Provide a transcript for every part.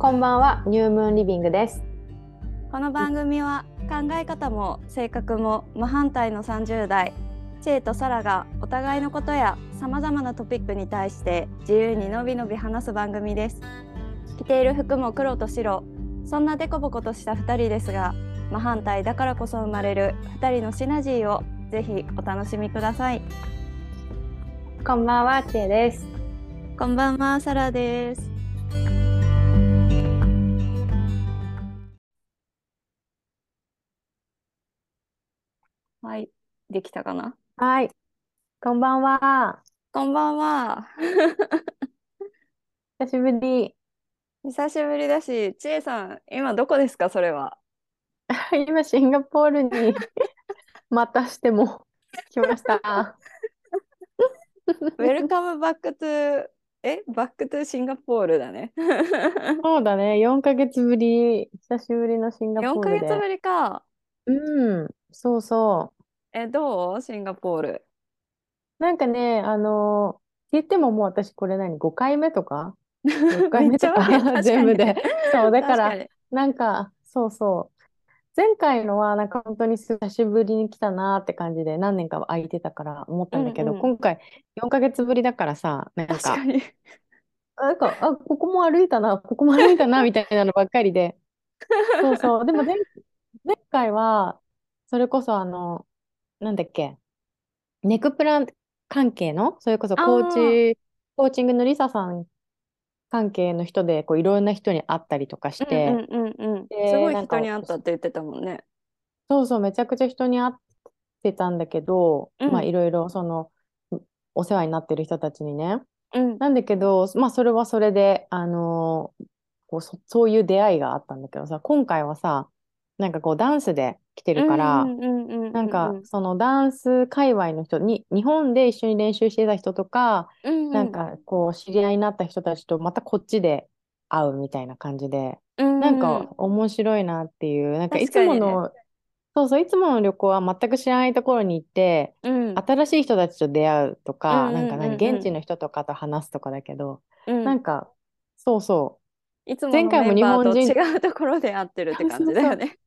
こんばんは、ニュームーンリビングです。この番組は考え方も性格も真反対の30代チェイとサラがお互いのことやさまざまなトピックに対して自由にのびのび話す番組です着ている服も黒と白そんなデコボコとした2人ですが真反対だからこそ生まれる2人のシナジーをぜひお楽しみくださいこんばんは、チェです。こんばんはサラですできたかな？はい。こんばんは。こんばんは。久しぶり。久しぶりだし、ちえさん、今どこですか、それは。今、シンガポールに またしても来ました。 Welcome back to、え、 back to シンガポールだね。そうだね、4ヶ月ぶり、久しぶりのシンガポ4ールで。ヶ月ぶりか。うん、そうそう。え、どう？シンガポール。なんかね、あのー言ってももう私これ何 ?5 回目とか ?6 回めっ目とかかに 全部で。そう、だかかに。なんか、そうそう。前回のは、なんか本当に久しぶりに来たなーって感じで、何年か空いてたから思ったんだけど、うんうん今回4ヶ月ぶりだからさ、なんか、確かに。なんか、あ、ここも歩いたな、ここも歩いたな、みたいなのばっかりで。そうそう。でも前、前回は、それこそあの、なんだっけ、ネクプラン関係の、それこそコーあチ、コーチングのリサさん関係の人で、こういろんな人に会ったりとかしうんて、うんうんうん。ですごい人に会ったって言ってたもんね。そうそう、めちゃくちゃ人に会ってたんだけど、うんまあいろいろその、お世話になってる人たちにね。うん。なんだけど、まあそれはそれで、あのーこうそ、そういう出会いがあったんだけどさ、今回はさ、なんかこうダンスで来てるから、うんうんうんうんうんなん。かそのダンス界隈の人に、日本で一緒に練習してた人とか、うんうん。なんかこう知り合いになった人たちとまたこっちで会うみたいな感じで、うんなんか面白いなっていう、なんかいつもの、そうそう、いつもの旅行は全く知らないところに行って、うん。新しい人たちと出会うとか、うんなんか現地の人とかと話すとかだけど、うん。なんか、そうそう。いつも前回ものメンバーと日本違うところで会ってるって感じだよね。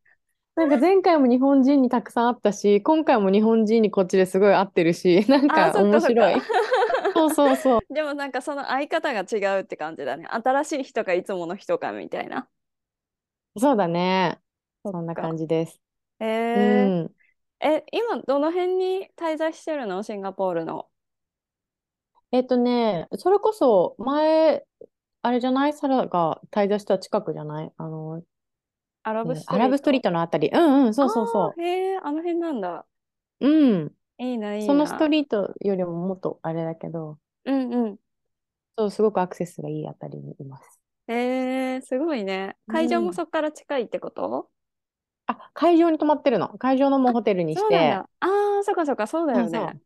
なんか前回も日本人にたくさん会ったし、今回も日本人にこっちですごい会ってるし、なんあかーそっかそっ面白いか。そうそうそう。でもなんかその相方が違うって感じだね。新しい人かいつもの人かみたいな。そうだね。そそんな感じです。えうー、ん。え、今どの辺に滞在してるの？シンガポールの。えっとね、それこそ前、あれじゃない？サラが滞在した近くじゃない？あの、アラえーブストリーアラブストリート。トのあたり。うんうん、そうそうそあーへえ、あの辺なんだ。う。うん。いいな、いいそのストな。リートよりももっとあれだけど、うんうん。そう、すごくアクセスがいいあたりにいます。えー、すごいね。会場うんもそこから近いってこと？あ、会場に泊まってるの。会場のもうホテルにして。そうなんだ。ああ、そっかそっか、そうだよそうそうね。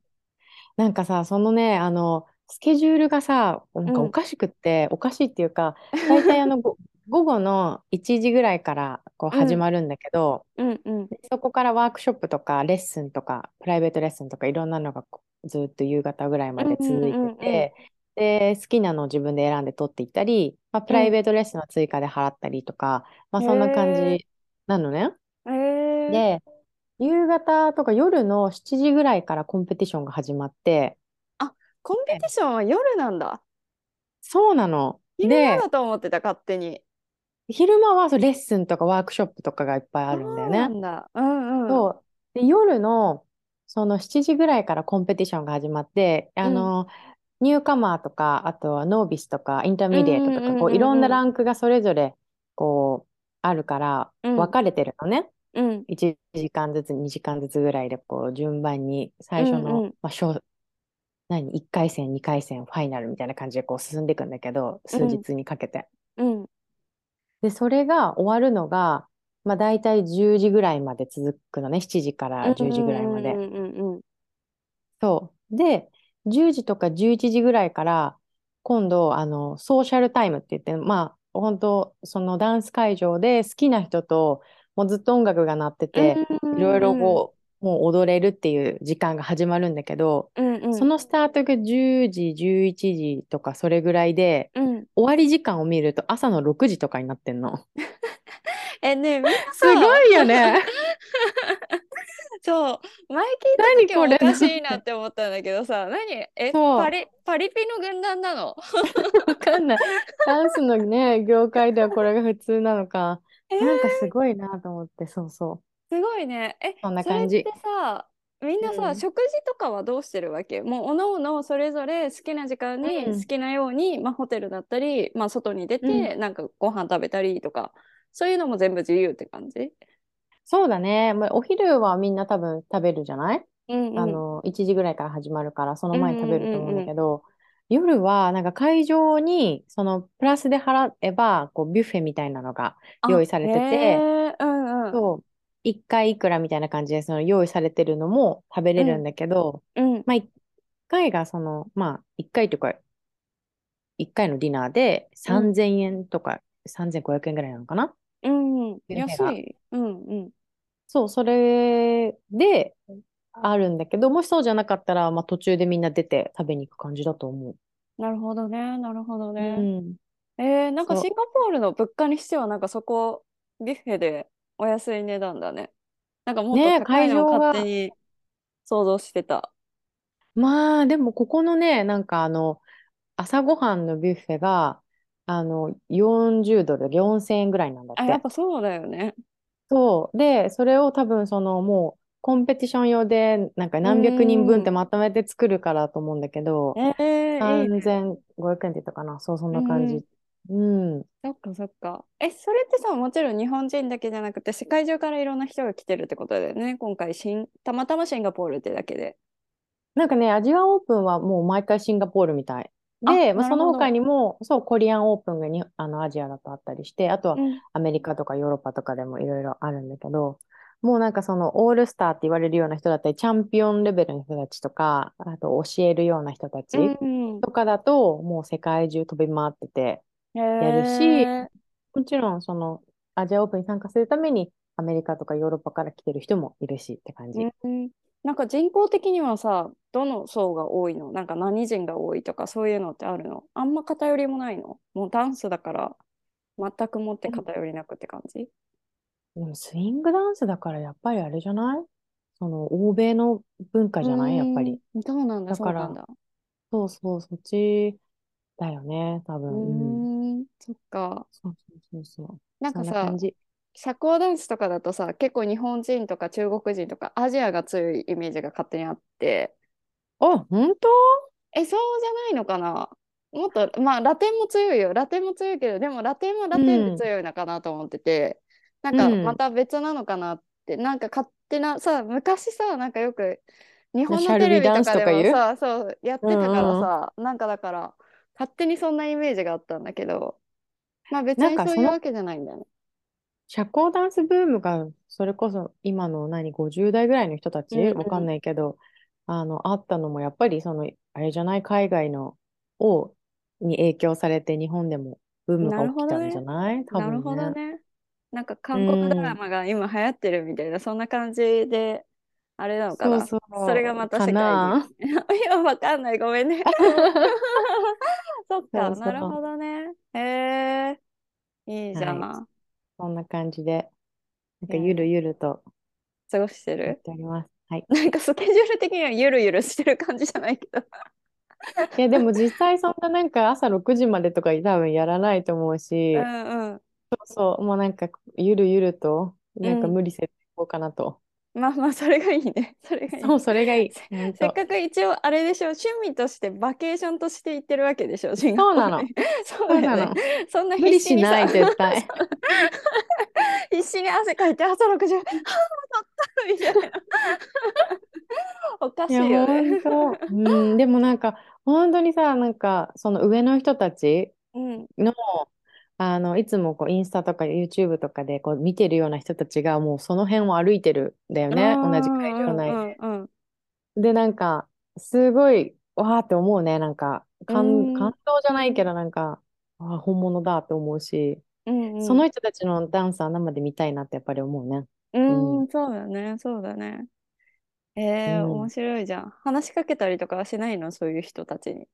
なんかさ、そのね、あの、スケジュールがさ、なんかうんおかしくって、おかしいっていうか、大体あの、ご午後の1時ぐらいからこううん始まるんだけど、うんうん。でそこからワークショップとかレッスンとか、プライベートレッスンとかいろんなのがこうずっと夕方ぐらいまで続いてて、で、好きなのを自分で選んで取っていったり、まあ、プライベートレッスンは追加で払ったりとか、まあそんな感じなのね。えー、で、夕方とか夜の7時ぐらいからコンペティションが始まって、コンペティションは夜なんだ。そうなの。昼間で、だと思ってた、勝手に。昼間はそうレッスンとかワークショップとかがいっぱいあるんだよそうなね。んだ。うんうん。そう。で、夜のその7時ぐらいからコンペティションが始まって、あの、 newcomer とか、あとは novice とか、 intermediate とか、いろんなランクがそれぞれこうあるからうん分かれてるのね。うん1時間ずつ、2時間ずつぐらいでこう順番に最初の、うんうんまあ、小何、1回戦、2回戦、ファイナルみたいな感じでこう進んでいくんだけど、数日にかけて。うんで、それが終わるのが、まあ大体10時ぐらいまで続くのね。7時から10時ぐらいまで。うんうんうんうんそう。で、10時とか11時ぐらいから、今度、あの、ソーシャルタイムって言って、まあ、本当そのダンス会場で好きな人と、もうずっと音楽が鳴ってて、いろいろこう、もう踊れるっていう時間が始まるんだけど、うんうん。そのスタートが10時、11時とかそれぐらいで、うん。終わり時間を見ると朝の6時とかになってんの。えねえみんなすさごいよね。そう。前聞いた時おかしいなって思ったんだけどさ何？えパリパリピの軍団なの？わかんない。ダンスのね、業界ではこれが普通なのか。えー。なんかすごいなと思って、そうそすごいね。えそんな感じ。それってさみんなさ、うん。食事とかはどうしてるわけ？もうおのおのそれぞれ好きな時間にうん。好きなように、まあ、ホテルだったり、まあ、外に出て、なんかご飯食べたりとか。そういうのも全部自由って感じ？う。そうだね。まあ、お昼はみんな多分食べるじゃない？うんうん。あの、1時ぐらいから始まるから、その前に食べると思うんうんうんうんうん。だけど、夜はなんか会場に、そのプラスで払えば、こうビュッフェみたいなのがあ用意されてて、うんうん。そう、1回いくらみたいな感じで、その用意されてるのも食べれるんだけど、うん。まあ、1回がその、まあ、1回とか、1回のディナーでうん。3000円とか、3500円ぐらいなのかな？うん。うん安い。うんうん。そう、それであるんだけど、もしそうじゃなかったら、まあ、途中でみんな出て食べに行く感じだと思なるほどね。なるほどう。ね、うん。えー、なんかシンガポールの物価にしてはなんかそこビュッフェでお安い値段だね。なんかもっとねえ高いのを会場が勝手に想像してた。まあ、でも、ここのね、なんかあの、朝ごはんのビュッフェが、あの、40ドル、4000円ぐらいなんだっあ、やて。っぱそうだよね。そう。で、それを多分、その、もう、コンペティション用で、なんか何百人分ってうんまとめて作るからと思うんだけど、えー、いいね。3500円って言ったかな。そう、そんな感じ。うん。そっかそっか。え、それってさ、もちろん日本人だけじゃなくて世界中からいろんな人が来てるってことだよね。今回シン、たまたまシンガポールってだけで。なんかね、アジアオープンはもう毎回シンガポールみたい。で、まあ、その他にも、そう、コリアンオープンがにあのアジアだとあったりして、あとはうんアメリカとかヨーロッパとかでもいろいろあるんだけど、もうなんかそのオールスターって言われるような人だったり、チャンピオンレベルの人たちとか、あと教えるような人たちうんとかだと、もう世界中飛び回ってて、やるしもちろんそのアジアオープンに参加するためにアメリカとかヨーロッパから来てる人もいるしって感じ。うん、なんか人口的にはさ、どの層が多いの？なんか何人が多いとかそういうのってあるの？あんま偏りもないの？もうダンスだから全くもって偏りなくって感じ？でもスイングダンスだからやっぱりあれじゃない？その欧米の文化じゃない？やっぱり。うーんそうなんだ、だからそうなんだ。そうそう、そっちだよね、多う分。うん。そっか。そうそうそうそう。なんかさ。社交ダンスとかだとさ、結構日本人とか中国人とかアジアが強いイメージが勝手にあって、あ、本当？え、そうじゃないのかな？もっと、まあ、ラテンも強いよ。ラテンも強いけど、でもラテンもラテンで強いのかなと思ってて、なんかうん。また別なのかなって、なんか勝手な、さ、昔さ、なんかよく日本のテレビとかでもさ、そう、やってたからうんうんさ、なんかだから、勝手にそんなイメージがあったんだけど、まあ別にそういうわけじゃないんだよね。社交ダンスブームが、それこそ今の何、50代ぐらいの人たち？うんうんわかんないけど、あの、あったのも、やっぱりその、あれじゃない、海外の、を、に影響されて日本でもブームが起きたんじゃない？多なる。ほどね。なんか韓国ドラマが今流行ってるみたいな、そんな感じで、あれなのかな？そうそうそれがまたか世界な？に。今わかんない、ごめんね。そっか、そうそうなるほどね。へえ、いいじゃん。はそんな感じで、なんかうんゆるゆると過ごしてる？ております。はい。なんかスケジュール的にはゆるゆるしてる感じじゃないけど。いや、でも実際そんななんか朝6時までとか多分やらないと思ううし、んうん。そう、もうなんかゆるゆると、なんかうん無理せずいこうかなと。まあまあ、それがいいね。それがいい。そう、それがいい。せっかく一応あれでしょ趣味としてバケーションとして行ってるわけでしょシンガポールそうなの にそうなの。そんな必死にさしない、絶対。必死に汗かいて朝6時はぁ戻ったみたいなおかしいよねと。うん、でもなんか、本当にさ、なんか、その上の人たちうんの、あの、いつもこう、インスタとか YouTube とかでこう見てるような人たちが、もうその辺を歩いてるんだよね、同じ会場内で。うんうんで、なんか、すごい、わーって思うね。なんか、うん感、感動じゃないけど、なんか、あー、本物だって思うし、うんうんその人たちのダンスは生で見たいなってやっぱり思うね。うんそうだねそうだねえー、うん面白いじゃん。話しかけたりとかはしないの？そういう人たちに。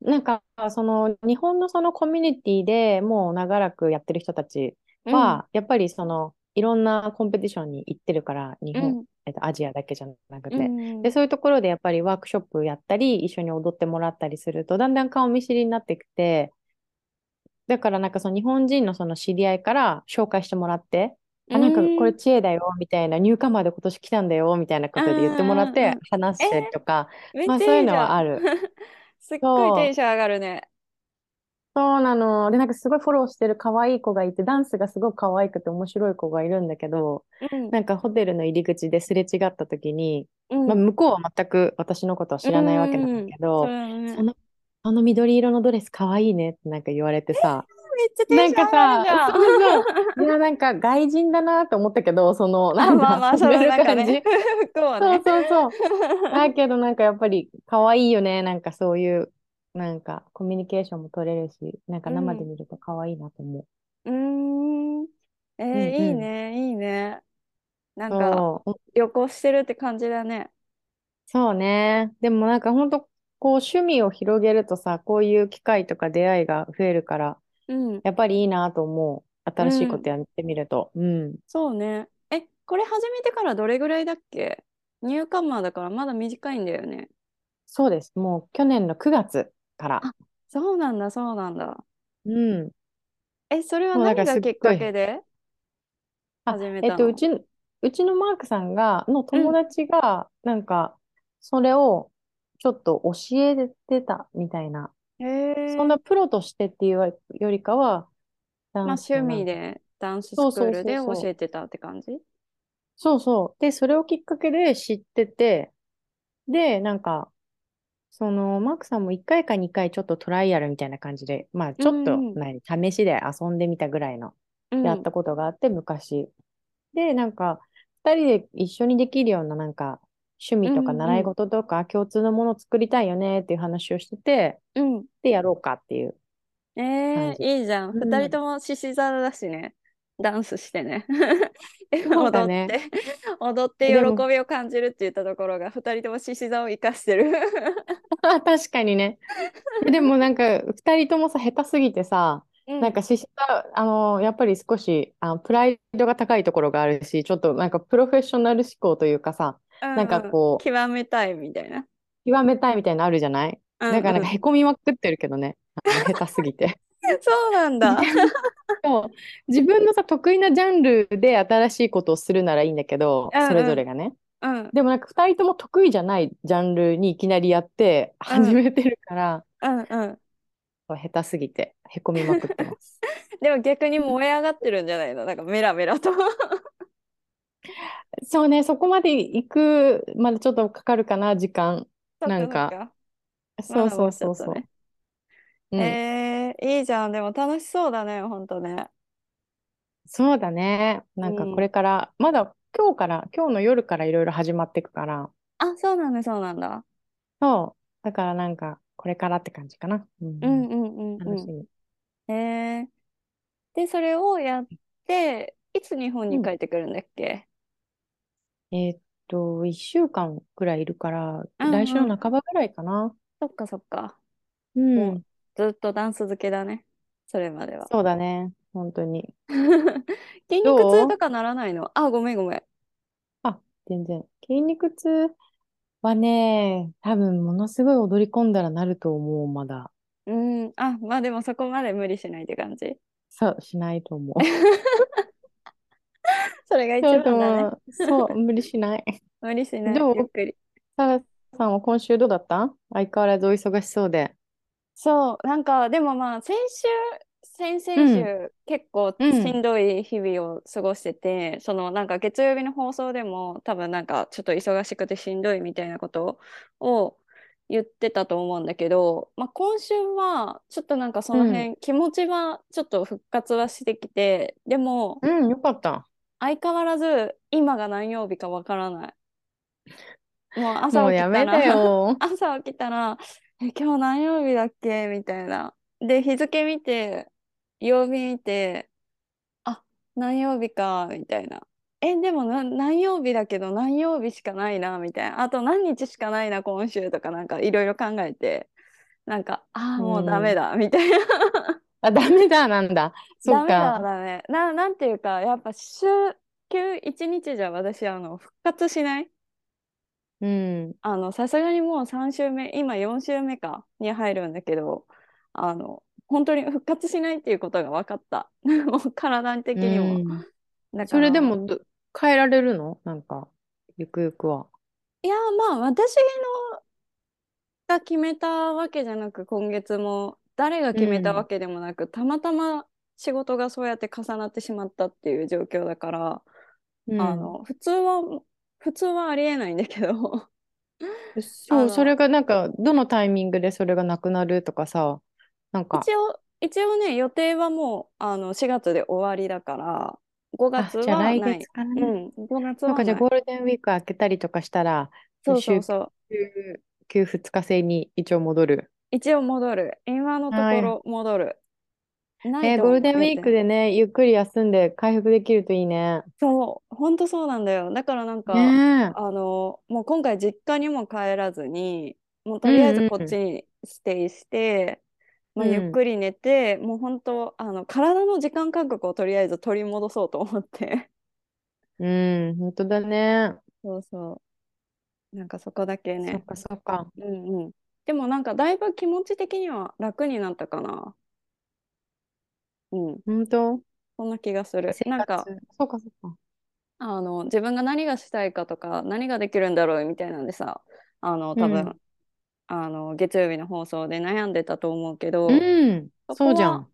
なんか、その、日本のそのコミュニティでもう長らくやってる人たちうんは、やっぱりその、いろんなコンペティションに行ってるから、日本、うんえっと、アジアだけじゃなくうて。んで、そういうところでやっぱりワークショップやったり、一緒に踊ってもらったりすると、だんだん顔見知りになってきて、だからなんかその日本人のその知り合いから紹介してもらって、あ、なんかこれ知恵だよ、みたいな、ニューカマーで今年来たんだよ、みたいなことで言ってもらって話したりとか、まあそういうの。はある。すっごいテンション上がるね。そうなの。で、なんかすごいフォローしてる可愛い子がいて、ダンスがすごく可愛くて面白い子がいるんだけど、うん。なんかホテルの入り口ですれ違った時に、うん。まあ、向こうは全く私のことは知らないわけなんだけそど、れはね。その、あの緑色のドレス可愛いねってなんか言われてさ、めっちゃんかンション上がるじゃさ、ん。そうそう、いや、なんか外人だなと思ったけど、その、あなんまあまあ、だ、その遊べるなんか感じ。ね、そう ね。そうそう。だけどなんかやっぱり可愛いよね。なんかそういう、なんかコミュニケーションも取れるし、なんか生で見ると可愛いなと思う。うーん。えーうんうんいいね、いいね。なんか、旅行してるって感じだね。そうね。でもなんか本当こう趣味を広げるとさ、こういう機会とか出会いが増えるから、うん。やっぱりいいなと思う。新しいことやってみると。うん。そうね。え、これ始めてからどれぐらいだっけ？ニューカマーだからまだ短いんだよね。そうです。もう去年の9月から。あそうなんだ、そうなんだ。うん。え、それはか何がきっかけであ始めえっと、たのうちの、うちのマークさんが、の友達が、なんか、それをちょっと教えてたみたいな。そんなプロとしてっていうよりかは、ダまあ趣味でダンススクールで教えてたって感じそうそう。で、それをきっかけで知ってて、で、なんか、その、マークさんも1回か2回ちょっとトライアルみたいな感じで、まあ、ちょっと、何、試しで遊んでみたぐらいの、うんやったことがあって、昔。で、なんか、2人で一緒にできるような、なんか、趣味とか習い事とか共通のものを作りたいよねっていう話をしてて、うん。で、やろうかっていう。えー、いいじゃん。うん二人とも獅子座だしね。ダンスしてね。踊っねて、踊って喜びを感じるって言ったところが、二人とも獅子座を生かしてる。あ 確かにね。でもなんか、2人ともさ、下手すぎてさ、なんか、獅子座、あの、やっぱり少し、あの、プライドが高いところがあるし、ちょっとなんかプロフェッショナル思考というかさ、うん、なんかこう極めたいみたいな。極めたいみたいなのあるじゃない？うんだからなんかうんへこみまくってるけどね、下手すぎて。そうなんだ。そう自分のさ、得意なジャンルで新しいことをするならいいんだけど、うんうんそれぞれがね。うん、でもなんか2人とも得意じゃないジャンルにいきなりやって始めてるから、うん、うん。下手すぎてへこみまくってます。でも逆に燃え上がってるんじゃないの？なんかメラメラと。そうね、そこまで行くまでちょっとかかるかな、時間。なんか、そうそうそうそう。うんえー、いいじゃん。でも楽しそうだね、ほんとね。そうだね。なんかうんこれから、まだ今日から、今日の夜からいろいろ始まっていくから、あ、そうなんだ、そうなんだ。そう。だからなんか、これからって感じかな。うんうんうんうんう楽しみ。ん。えー、で、それをやって、いつ日本に帰ってくるんだっけ？えーっと、1週間くらいいるから、うんうん来週の半ばぐらいかな。そっかそっか。う。もうんずっとダンス漬けだね。それまでは。そうだね。本当に。筋肉どう痛とかならないの？あ、ごめんごめん。あ、全然。筋肉痛はね、多分ものすごい踊り込んだらなると思う、まだ。うん。あ、まあでもそこまで無理しないって感じ。そう、しないと思う。それが一番だね。そう、無理しない。無理しない。どうゆっくり。サラさんは今週どうだった？相変わらずお忙しそうで。そう、なんかでもまあ先週、先々週、結構うんしんどい日々を過ごしてて、そのなんか月曜日の放送でも多分なんかちょっと忙しくてしんどいみたいなことを言ってたと思うんだけど、まあ、今週はちょっとなんかその辺、気持ちはちょっと復活はしてきて、でもうん、よかった。相変わらず今が何曜日かわからない。もう朝起きたら。朝起きたら、え、今日何曜日だっけ？みたいな。で、日付見て、曜日見て、あ、何曜日か、みたいな。えでもな何曜日だけど何曜日しかないなみたいなあと何日しかないな今週とかなんかいろいろ考えてなんかああうもうダメん。だみたいなあ、ダメだ、なんだ。そダメだっか。だねな、なんていうかやっぱ週休1日じゃ私あの復活しない？うん。あのさすがにもう3週目今4週目かに入るんだけどあの本当に復活しないっていうことが分かったもう 体的うにもん。だそれでもど、変えられるの？なんか、ゆくゆくは。いやまあ私のが決めたわけじゃなく今月も誰がう決めたわん。けでもなくたまたま仕事がそうやって重なってしまったっていう状況だからあうん。の普通は普通はありえないんだけどあそう、それのがなんか、どのタイミングでそれがなくなるとかさ、なんか、一応一応ね予定はもうあの4月で終わりだから5あ、月じゃあ来はない。月からね。うん5月そうか、じゃあはない。ゴールデンウィーク明けたりとかしたら、そうそう週そう休、休2日制に一応戻る。一応戻る今のとはい。ころ戻るないえーとゴールデンウィークでね、ゆっくり休んで回復できるといいね。そう、本当そうなんだよ。だからなんねか、え。あの、もう今回実家にも帰らずに、もううとりあえず。こっちにステイして、まあ、ゆっうん。くり寝て、もう本当、あの、体の時間感覚をとりあえず取り戻そうと思って。うん、本当だね。そうそう。なんかそこだけね。そっかそっか。うんうん。でもなんかだいぶ気持ち的には楽になったかな。うん。本当？そんな気がする。なんか、そうかそうか。あの、自分が何がしたいかとか、何ができるんだろうみたいなんでさ、あの、多分、うん。あの月曜日の放送で悩んでたと思うけどうん。そそうじゃん。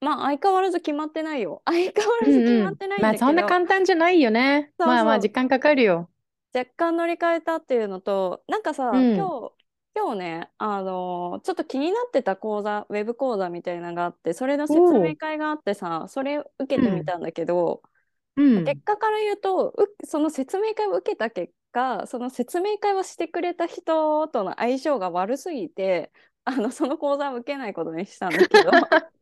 まあ相変わらず決まってないよ 相変わうらず決んうん。まってないんまあそんなだけど簡単じゃないよね。まあまあそうそう時間かかるよ。若干乗り換えたっていうのとなんかうさん。今日今日ねあのちょっと気になってた講座ウェブ講座みたいなのがあってそれのお説明お。会があってさそれ受けうん。てみたんだけどうん。結果から言うとうその説明会を受けた結果その説明会をしてくれた人との相性が悪すぎてあのその講座を受けないことにしたんだけど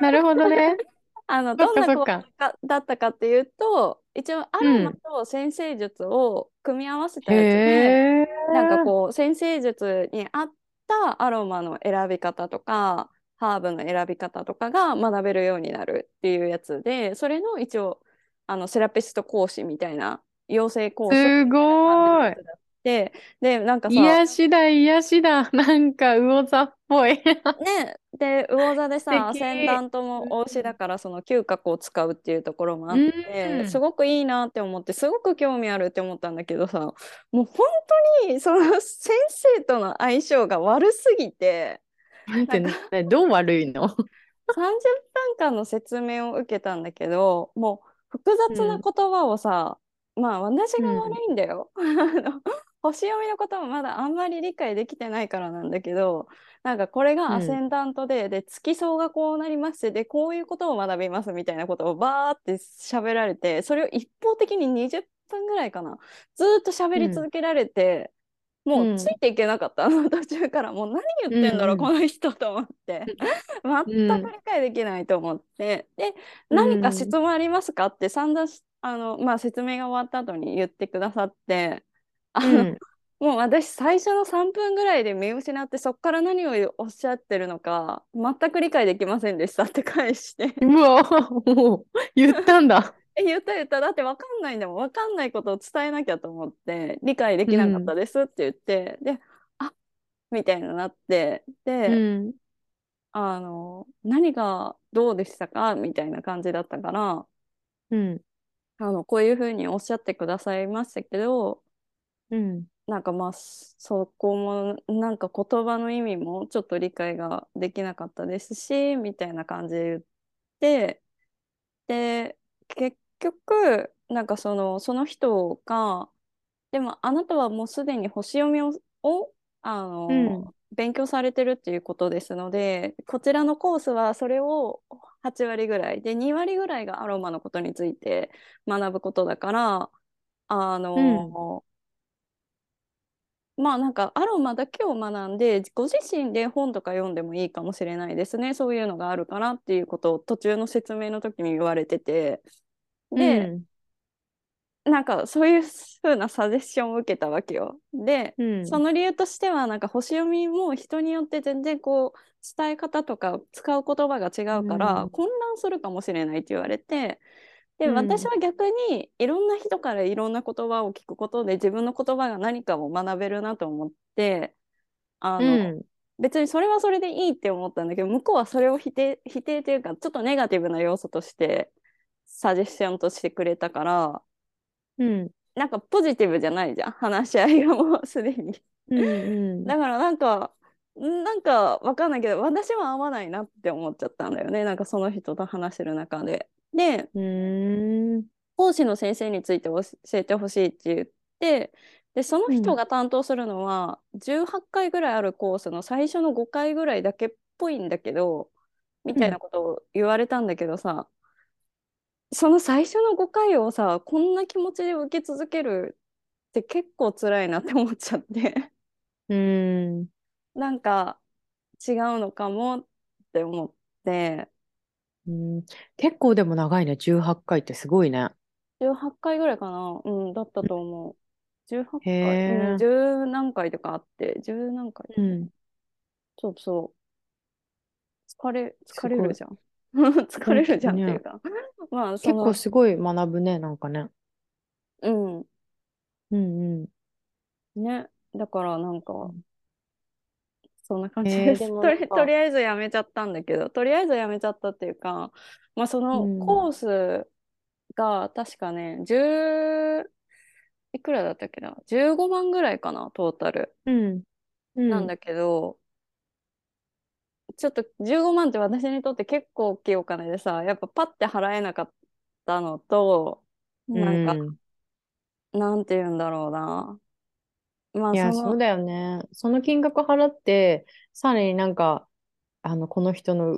なるほどね。あのどんな講。座かだったかっていうと一応アうロマん。と先生術を組み合わせたへやつでえ。なんかこう先生術に合ったアロマの選び方とかハーブの選び方とかが学べるようになるっていうやつでそれの一応あのセラピスト講師みたいな養成コースすごい。だってでなんかさ癒しだ、癒しだ。なんか魚座っぽい。ね、で魚座で素さアセンダ敵。ントうも推しだん。からその嗅覚を使うっていうところもあっうてすん。ごくいいなって思ってすごく興味あるって思ったんだけどさもう本当にその先生との相性が悪すぎてなんかね、どう悪いの？30分間の説明を受けたんだけどもう複雑なうん。言葉をさまあ私が悪うん。いんだよ。あ の星読みのこともまだあんまり理解できてないからなんだけどなんかこれがアセうん。ンダントでで月相がこうなりましてでこういうことを学びますみたいなことをバーって喋られてそれを一方的に20分ぐらいかなずーっと喋うん。り続けられてもうつうん。いていけなかったあの途中からもう何言っうてんだろうん。この人と思って全くうん。理解できないと思ってでう何か質ん。問ありますかって散々あの、まあ、説明が終わった後に言ってくださってあのうん。もう私最初の3分ぐらいで見失ってそこから何をおっしゃってるのか全く理解できませんでしたって返してうわ、もう言ったんだ。え言った言っただって分かんないんだもん分かんないことを伝えなきゃと思って理解できなかったうん。ですって言ってであみたいになってでうん。あの何がどうでしたか？みたいな感じだったからうん。あのこういうふうにおっしゃってくださいましたけどうん。なんかまあそこもなんか言葉の意味もちょっと理解ができなかったですしみたいな感じで言ってで結局なんかそのその人がでもあなたはもうすでに星読みを、をあうん。の勉強されてるっていうことですのでこちらのコースはそれを8割ぐらいで2割ぐらいがアロマのことについて学ぶことだからあうん。のまあなんかアロマだけを学んでご自身で本とか読んでもいいかもしれないですね。そういうのがあるからっていうことを途中の説明の時に言われてて。で、うん。なんかそういう風なサジェッションを受けたわけよ。で、うん。その理由としてはなんか星読みも人によって全然こう伝え方とか使う言葉が違うから、うん。混乱するかもしれないって言われてで、うん。私は逆にいろんな人からいろんな言葉を聞くことで自分の言葉が何かを学べるなと思ってあうの、ん。別にそれはそれでいいって思ったんだけど向こうはそれを否定否定というかちょっとネガティブな要素としてサジェッションとしてくれたからうん。なんかポジティブじゃないじゃん。話し合いがもうすでに。うんうん。だからなんかんなんかわかんないけど私は合わないなって思っちゃったんだよね。なんかその人と話してる中で。で講師の先生について教えてほしいって言ってでその人が担当するのは18回ぐらいあるコースの最初の5回ぐらいだけっぽいんだけどみたいなことを言われたんだけどさ、その最初の5回をさこんな気持ちで受け続けるって結構辛いなって思っちゃって。うーん。なんか違うのかもって思ってうん。結構でも長いね。18回ってすごいね。18回ぐらいかな。うんだったと思う。18回。へーうん10何回とかあって。10何回。うん。そうそう。疲れ疲れるじゃん。疲れるじゃんっていうか、まあ結構すごい学ぶねなんかね。うん。うんうん。ね。だからなんか、うんそんな感じです、とでもなんか。りとりあえずやめちゃったんだけどとりあえずやめちゃったっていうかまあそのうん。コースが確かね10いくらだったっけな？15万ぐらいかなトータル。うん。うん。なんだけど、ちょっと15万って私にとって結構大きいお金でさやっぱパッて払えなかったのとなんか、うん。なんて言うんだろうなまあいや、そうだよね。その金額払って、さらになんか、あの、この人の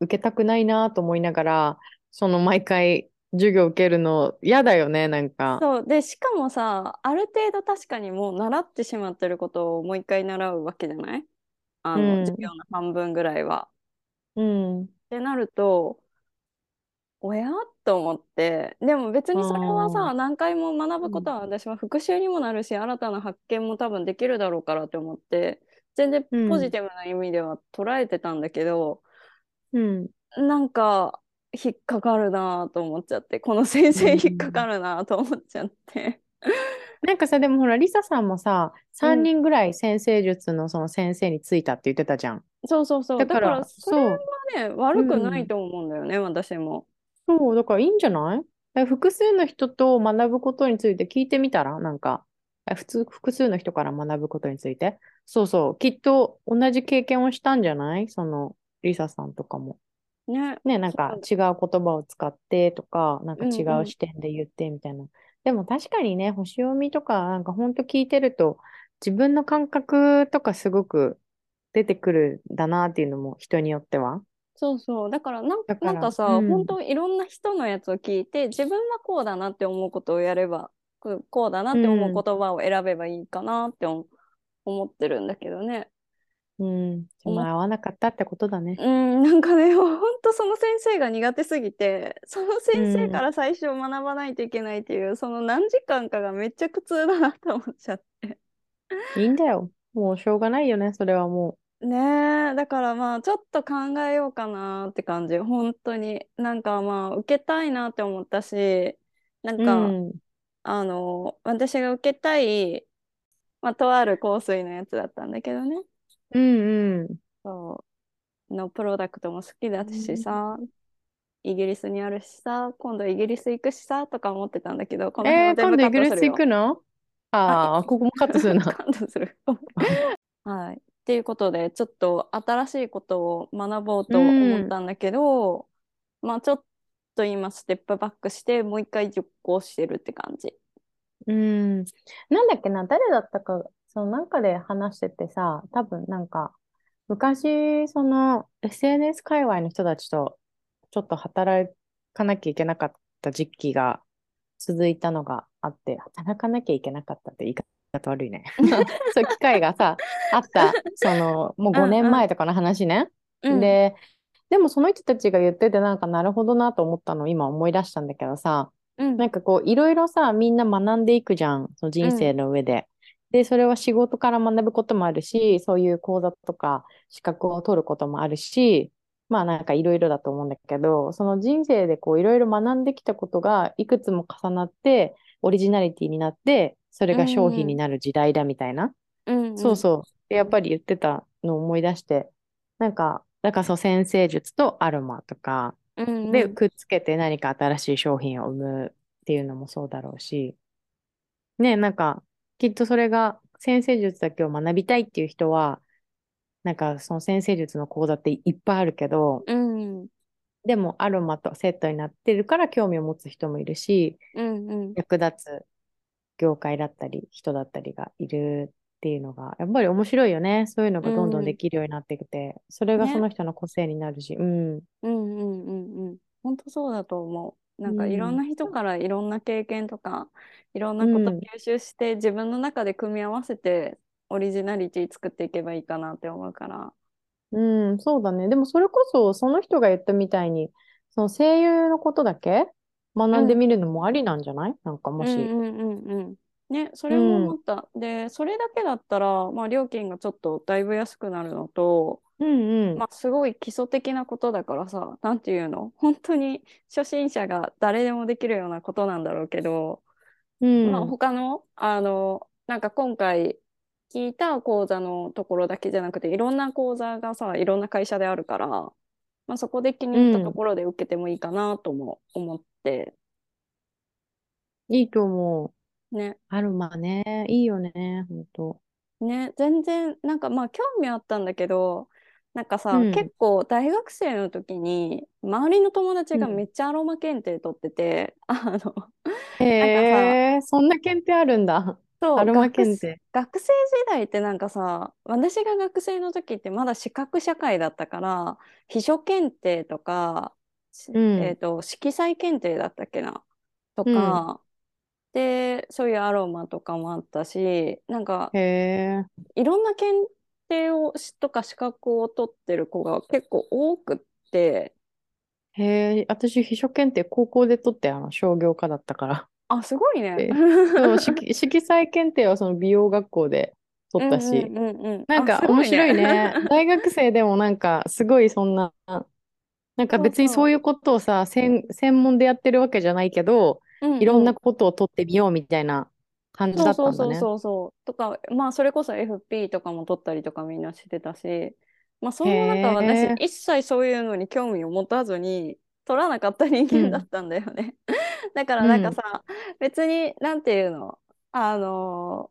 受けたくないなと思いながら、その毎回授業受けるの嫌だよね、なんか。そうでしかもさある程度確かにもう習ってしまってることをもう一回習うわけじゃない？あの、うん授業の半分ぐらいは。うん。ってなるとおや？と思ってでも別にそれはあさ何回も学ぶことは私は復習にもなるし新たな発見も多分できるだろうからって思って全然うんポジティブな意味では捉えてたんだけど、うん。なんか引っかかるなと思っちゃってこの先生うん引っかかるなと思っちゃって。なんかさ、でもほら、リサさんもさ、3うん人ぐらい先生術のその先生についたって言ってたじゃん。そうそうそうだからら、それは。ね悪くないと思うんだよね、私も。そう、だからいいんじゃない？だから複数の人と学ぶことについて聞いてみたら？なんか、あ普通、複数の人から学ぶことについて？そうそう、きっと同じ経験をしたんじゃない？その、リサさんとかも。ね。ね、なんか違う言葉を使ってとか、なんか違うんううん視点で言ってみたいな。でも確かにね、星読みとか、なんかほんと聞いてると、自分の感覚とかすごく出てくるんだなっていうのも人によっては。そうそう。だからなんだからなんかさ、うん本当いろんな人のやつを聞いて、自分はこうだなって思うことをやれば、ここうだなって思う言葉を選べばいいかなって思思ってるんだけどね。うん。合わなかったってことだね。うん、なんかね、本当その先生が苦手すぎて、その先生から最初学ばないといけないっていう、その何時間かがめっちゃ苦痛だなと思っちゃって。いいんだよ。もうしょうがないよね、それはもねえ、だからまあちょっと考えようかなって感じ、本当に。なんかまあ受けたいなって思ったし、なんう。か、うん。あの、私が受けたい、まあとある香水のやつだったんだけどね。うんうん。そう。のプロダクトも好きだしさ、イギリスにあるしさ、今度イギリス行くしさ、とか思ってたんだけど、この辺えー、今度イギリス。行くの？ああ、ここもカットするな。カットする。はい。っていうことで、ちょっと新しいことを学ぼうと思ったんだけど、まあちょっと今ステップバックして、もう一回熟考してるって感じ。うん。なんだっけな、誰だったか、そのなんかで話しててさ、多分なんか、昔、その SNS 界隈の人たちとちょっと働かなきゃいけなかった時期が続いたのがあって、働かなきゃいけなかったって言い方悪いね。そう機会がさ、あった、その、もう5うんうん年前とかの話ね。うん、で、でもその人たちが言っててなんかなるほどなと思ったのを今思い出したんだけどさ、うんなんかこう、いろいろさ、みんな学んでいくじゃん、その人生の上で。で、それは仕事から学ぶこともあるし、そういう講座とか資格を取ることもあるし、まあなんかいろいろだと思うんだけど、その人生でこういろいろ学んできたことがいくつも重なって、オリジナリティになって、それが商品になる時代だみたいな。うんうん。そうそう。でやっぱり言ってたのを思い出して、なんか、だからそう、先生術とアロマとか、うんうん。で、くっつけて何か新しい商品を生むっていうのもそうだろうし、ね、なんか、きっとそれが先生術だけを学びたいっていう人は、なんかその先生術の講座っていっぱいあるけど、うんでもアロマとセットになってるから興味を持つ人もいるし、うんうん。役立つ業界だったり、人だったりがいるっていうのが、やっぱり面白いよね。そういうのがどんどんできるようになってきて、それがねその人の個性になるし、うん。うんうんうんうん。本当そうだと思う。なんかうん。いろんな人からいろんな経験とかいろんなことうん。吸収して自分の中で組み合わせてオリジナリティ作っていけばいいかなって思うからうん、そうだね。でもそれこそ、その人が言ったみたいに、その声優のことだけ学んでみるのもありなんじゃない？なんかもし。うんうんうんうんねそれも思った、でそれだけだったらまあ料金がちょっとだいぶ安くなるのとうんうん。まあ、すごい基礎的なことだからさ、なんていうの？本当に初心者が誰でもできるようなことなんだろうけど、うん。まあ、他の、あの、なんか今回聞いた講座のところだけじゃなくて、いろんな講座がさ、いろんな会社であるから、まあ、そこで気に入ったところで受けてもいいかなとも思って、いいと思う。ね。アロマね。いいよね。ほんと。ね、全然、なんかまあ興味あったんだけど、なんかさ、うん結構大学生の時に、周りの友達がめっちゃアロマ検定取ってて、あの、へえ、そんな検定あるんだ。そうアロマ学検定。学生時代ってなんかさ、私が学生の時ってまだ資格社会だったから、秘書検定とか、しうんえっと、色彩検定だったっけなとか、で、そういうアロマとかもあったし、なんか。いろんな検定をしとか資格を取ってる子が結構多くって、へえ、私、秘書検定高校で取って、あの、商業科だったから。あ、すごいね。で そう、色、色彩検定はその美容学校で取ったし、うんうんうんうんなんか面白いね。大学生でもなんかすごいそんな、なんか別にそうそうそういうことをさ、専、専門でやってるわけじゃないけど、うんうんいろんなことを取ってみようみたいな感じだそうそうそうったんだね。そうそう。とか、まあそれこそ FP とかも取ったりとかみんなしてたし、まあその中私一切そういうのに興味を持たずに取らなかった人間だったんだよね。だからなんかさ、別になんていうの、あの、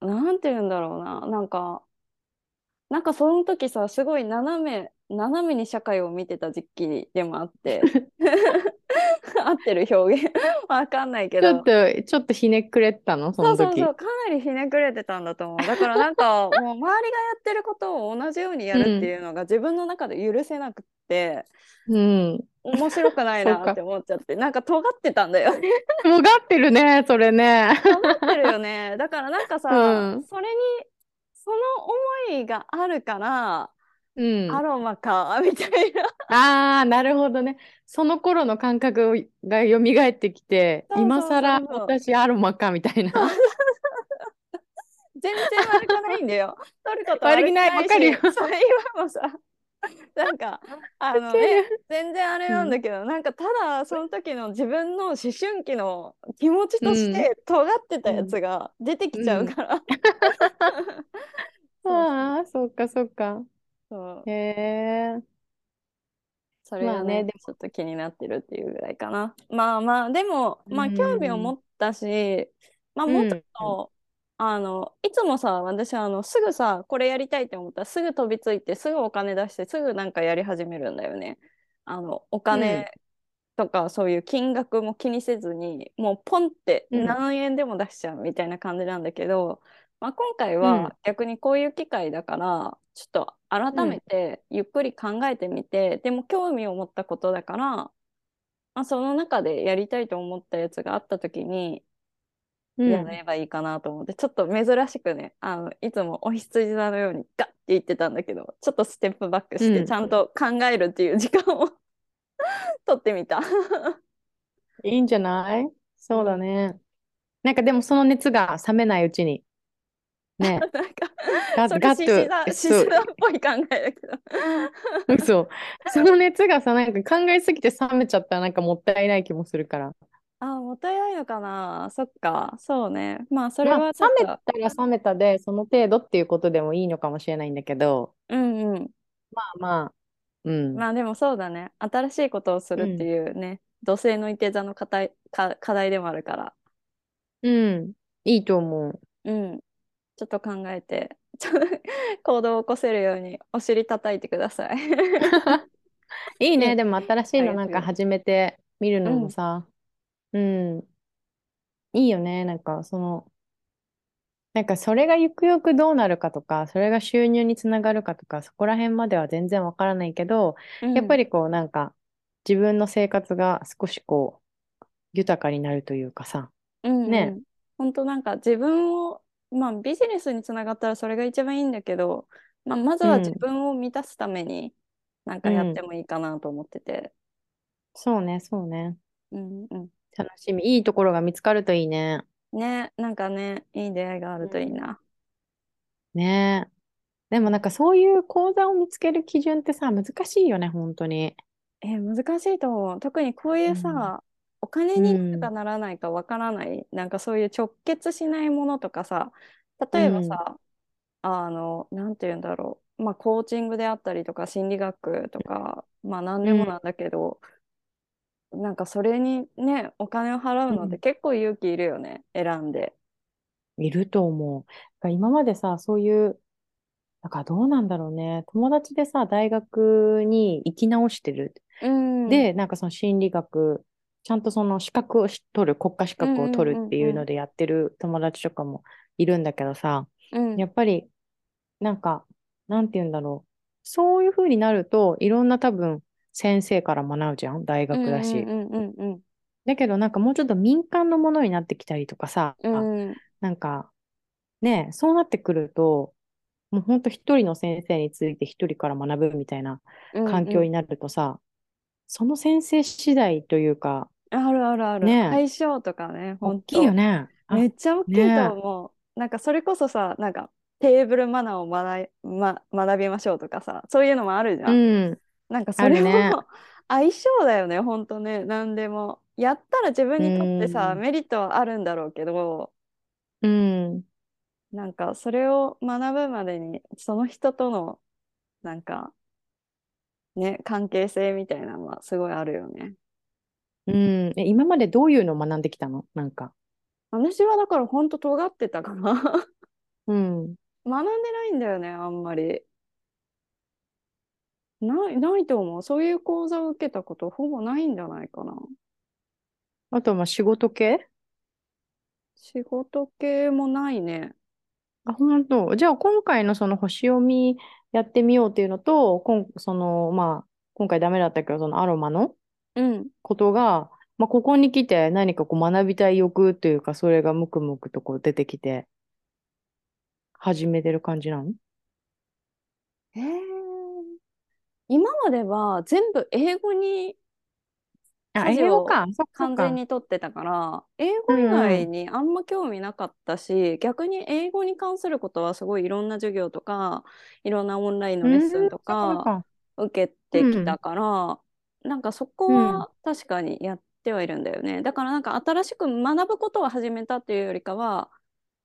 なんていうんだろうな、なんか、なんかその時さ、すごい斜め、斜めに社会を見てた時期でもあって、合ってる表現 わかんないけど。ちょっと、ちょっとひねくれてたの、その時。そうそうそう、かなりひねくれてたんだと思う。だからなんか、もう周りがやってることを同じようにやるっていうのが自分の中で許せなくって、うん。面白くないなって 思っちゃって、なんか尖ってたんだよね。もがってるね、それね。尖ってるよね。だからなんかさ、うんそれに、その思いがあるから、うん。アロマか、みたいな。ああ、なるほどね。その頃の感覚が蘇ってきて、そうそう今更私アロマかみたいな。全然悪くないんだよ。取ること悪くないしわかるよそれ今もさ、なんか、あのね、全然あれなんだけど、なんかただその時の自分の思春期の気持ちとして尖ってたやつが出てきちゃうから。ああ、そっかそっか。そうへえ。それがまあねでねちょっと気になってるっていうぐらいかな。まあまあ、でも、まあうん興味を持ったし、まあもうちょっと、あの、いつもさ、私あの、すぐさ、これやりたいって思ったら、すぐ飛びついて、すぐお金出して、すぐなんかやり始めるんだよね。あの、お金とか、そういう金額も気にせずに、もうポンってうん何円でも出しちゃうみたいな感じなんだけど、まあ、今回うん。は逆にこういう機会だから、ちょっと改めてゆっくり考えてみて、でも興味を持ったことだから、まあ、その中でやりたいと思ったやつがあった時にうん。やればいいかなと思って、ちょっと珍しくねあのいつもお羊座のようにガッて言ってたんだけどちょっとステップバックしうん。てちゃんと考えるっていう時間を 取ってみた。いいんじゃない？そうだね。なんかでもその熱が冷めないうちに、ね、なんかガッと、子だ獅そう、子だっぽい考えだけど。嘘。その熱がさ、なんか考えすぎて冷めちゃったらなんかもったいない気もするから。あ、もったいないのかな。そっか。そうね。まあ、それまあ、はちょっ冷めと、たら冷めたで、その程度っていうことでもいいのかもしれないんだけど、うんうん。まあまあ、うん。まあ、でもそうだね。新しいことをするってうん。いうね、土星のいて座の課題、か、課題でもあるから、うん。いいと思う。うん。ちょっと考えて、ちょっと行動を起こせるようにお尻叩いてください。いいね。でも新しいのなん。か始めてみるのもうん。さ、うん。いいよね。なんかその、なんかそれがゆくゆくどうなるかとか、それが収入につながるかとか、そこら辺までは全然わからないけど、うん。やっぱりこうなんか自分の生活が少しこう豊かになるというかさ、うんうね。ん。本当なんか自分を、まあビジネスにつながったらそれが一番いいんだけど、まあ、まずうは自ん、分を満たすためになんうかやってん。もいいかなと思ってて。そうね、そうね。うんうん。楽しみ。いいところが見つかるといいね。ね、なんかね、いい出会いがあるといいうん。な。ねえ。でもなんかそういう講座を見つける基準ってさ、難しいよね、本当に。え、難しいと思う。特にこういううん。さ、お金うになるかん。ならないかわからない、なんかそういう直結しないものとかさ、う例えばん。さ、あの、なんて言うんだろう。まあ、コーチングであったりとか、心理学とか、まあ、何うん。でもなんだけど、なんかそれにね、お金を払うのってうん。結構勇気いるよね、選んで。いると思う。今までさ、そういうだからどうなんだろうね。友達でさ、大学に行き直してる。うん。うんで、なんかその心理学、ちゃんとその資格をし取る、国家資う格をん取るっていううんうんのでやってる友達とかもいるんだけどさ、うん。やっぱり、なんか、なんて言うんだろう。そういう風になると、いろんな多分、先生から学ぶじゃん、大うん学だし。うんうんうんうんだけど、なんかもうちょっと民間のものになってきたりとかさ、うんうんなんか、ね、そうなってくると、もうほんと一人の先生について一人から学ぶみたいなうんうん環境になるとさ、その先生次第というか、あるあるある。ね、相性とかね、ほん大きいよと。ね。あ、めっちゃ大きいねと思う。なんかそれこそさ、なんかテーブルマナーを学い、ま、学びましょうとかさ、そういうのもあるじゃ。うんん、なんかそれあるね。も 相性だよね、ほんとね、なんでも。やったら自分うにとってさ、ん、メリットはあるんだろうけど、うん、なんかそれを学ぶまでに、その人との、なんかね、関係性みたいなのはすごいあるよね。うん。え、今までどういうのを学んできたの？なんか。私はだからほんと尖ってたかな。うん。学んでないんだよね、あんまり。ない、ないと思う。そういう講座を受けたことほぼないんじゃないかな。あとはまあ仕事系？仕事系もないね。あ、本当。じゃあ今回のその星読みやってみようっていうのと、こん、その、まあ、今回ダメだったけど、そのアロマの？うん。ことが、まあ、ここに来て何かこう学びたい欲というか、それがムクムクとこう出てきて、始めてる感じなのへえ。今までは全部英語に英語か。そっかそっ完全か。に取ってたから、英う語以んう外ん。にあんま興味なかったし、逆に英語に関することはすごいいろんな授業とか、いろんなオンラインのうん、レッスンとか。受けうん、てきたから、なんかそこうん、は確かにやってはいるんだよね。だからなんか新しく学ぶことを始めたっていうよりかは、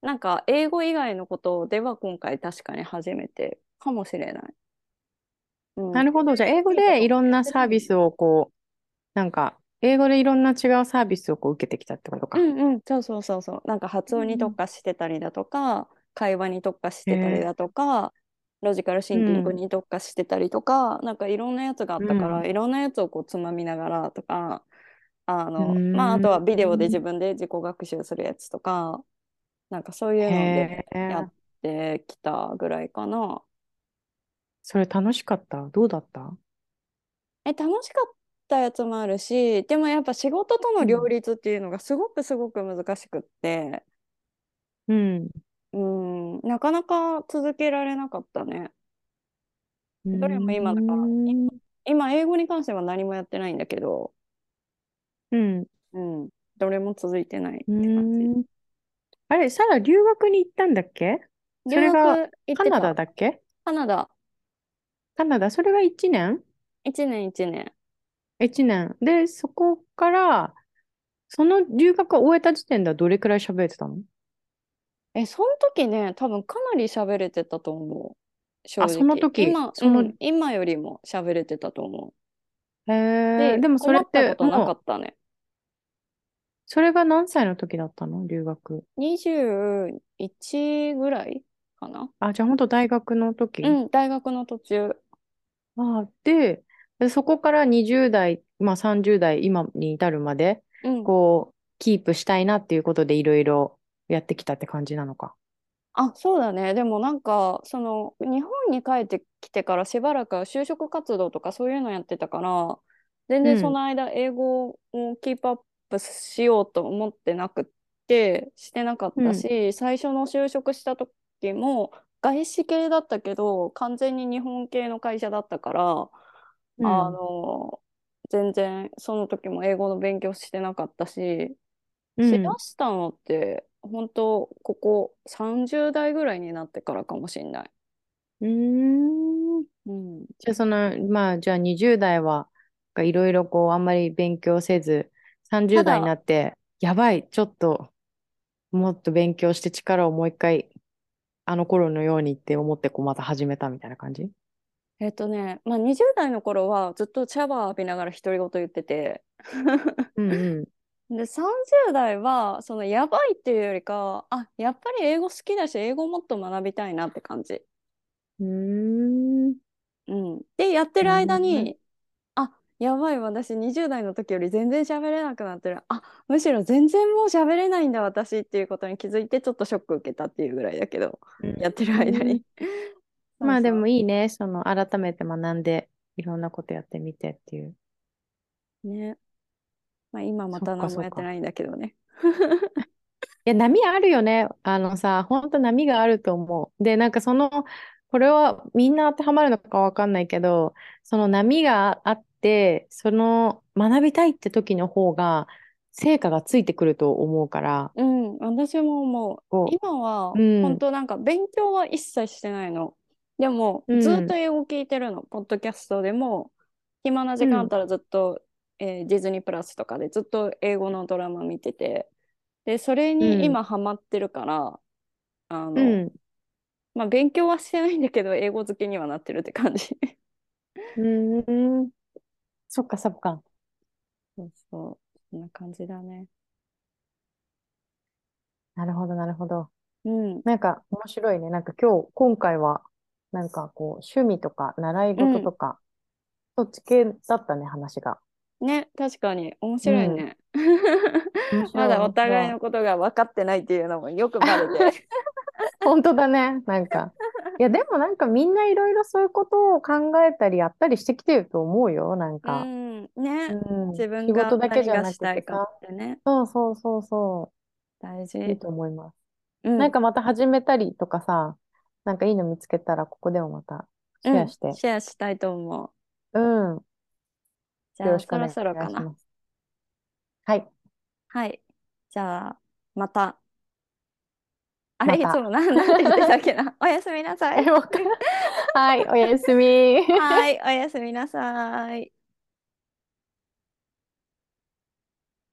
なんか英語以外のことでは今回確かに初めてかもしれない。うん。なるほど。じゃあ、英語でいろんなサービスをこう、なんか、英語でいろんな違うサービスをこう受けてきたってことうか。んうん、そうそうそうそう。なんか発音にうん特化してたりだとか、会話に特化し。てたりだとか、ロジカルシうンキングん、に特化してたりとか、なんかいろんなやつがあっうたから、ん、いろんなやつをこうつまみながらとか、あうの、まああとはビデオでん。自分で自己学習するやつとか、なんかそういうのでへやっえ。てきたぐらいかな。それ楽しかった？どうだった？え、楽しかったやつもあるし、でもやっぱ仕事との両うん。立っていうのがすごくすごく難しくって、うん。うん、なかなか続けられなかったね。うどれも今だから。今英語に関しては何もやってないんだけど、うん。うん、どれも続いてないってう感じ。あれ、サラ留学に行ったんだっけ？それ留がカナダた。だっけ？カナダ、カナダ、それが1年？1年1年。?1 年。で、そこから、その留学を終えた時点ではどれくらい喋れてたの？え、その時ね、多分かなり喋れてたと思う。正あ、その直。時、今、そうの、ん、今よりも喋れてたと思へう。え、で、でもそれっ困ったこてとなかもう、ったね。それが何歳の時だったの？留学。21ぐらいかなあ、じゃあ本当大学の時？うん、大学の途中。あで、でそこから20代、まあ30代、今に至るまで、うん。こう、キープしたいなっていうことでいろいろやってきたって感じなのか。あ、そうだね。でもなんか、その、日本に帰ってきてからしばらくは就職活動とかそういうのやってたから、全然その間英語をキープアップしようと思ってなくって、してなかったし、最初の就職した時も外資系だったけど、完全に日本系の会社だったから、うんあの、全然その時も英語の勉強してなかったし、しうんだしたのって、本当ここ30代ぐらいになってからかもしんない。うーん。うん。じゃあその、まあじゃあ20代は、がいろいろこうあんまり勉強せず、30た代になだ、って、やばい、ちょっともっと勉強して力をもう一回、あの頃のようにって思ってこうまた始めたみたいな感じ？えっとね、まあ20代の頃はずっとシャワー浴びながら独り言言ってて、うんうん。で、30代は、そのやばいっていうよりか、あ、やっぱり英語好きだし、英語もっと学びたいなって感じ。うーん。うん。で、やってる間。に、あ、やばい、私20代の時より全然喋れなくなってる。あ、むしろ全然もう喋れないんだ、私っていうことに気づいて、ちょっとショック受けたっていうぐらいだけど、うやってる間。に。そまあでもいいね。その改めて学んで、いろんなことやってみてっていう。う。ね。まあ今またか何。もやってないんだけどね。いや、波あるよね。あのさ、本当波があると思う。で、なんかその、これはみんな当てはまるのかわかんないけど、その波があって、その学びたいって時の方が、成果がついてくると思うから、うん、私も思う。こ今はう、うん、本当なんか勉強は一切してないの。でもうずっとん、英語聞いてるの。ポッドキャストでも暇なうん、時間あったらずっと、えーディズニープラスとかでずっと英語のドラマ見てて。で、それうん、に今ハマってるから、あうの、ん、まあ勉強はしてないんだけど、英語好きにはなってるって感じ。うーん。そっかそっか。そうそう。そんな感じだね。なるほど、なるほど。うん。なんか面白いね。なんか今日、今回は、なんかこう、趣味とか、習いうん。事とか、そっち系だったね、話が。ね、確かに面うん。白いね。面ま白い、だお。互いのことが分かってないっていうのもよくバレて。本当だね。なんか。いや、でもなんかみんないろいろそういうことを考えたりやったりしてきてると思うよ。なんうか。ん、うね、ん。自分仕事が何がだけじゃなくてさ。ってね、そうそうそうそ大う。いい事。と思います。うん、なんかまた始めたりとかさ、なんかいいの見つけたら、ここでもまたシうん、ェアして。シェアしたいと思う。うん。じゃあ、そろそろかな。はい。はい。じゃあ、また。あれ、いつ。もなん、なんて言ってたっけな。おやすみなさえ、い。はい、おやすみ。はい、おやすみなさい。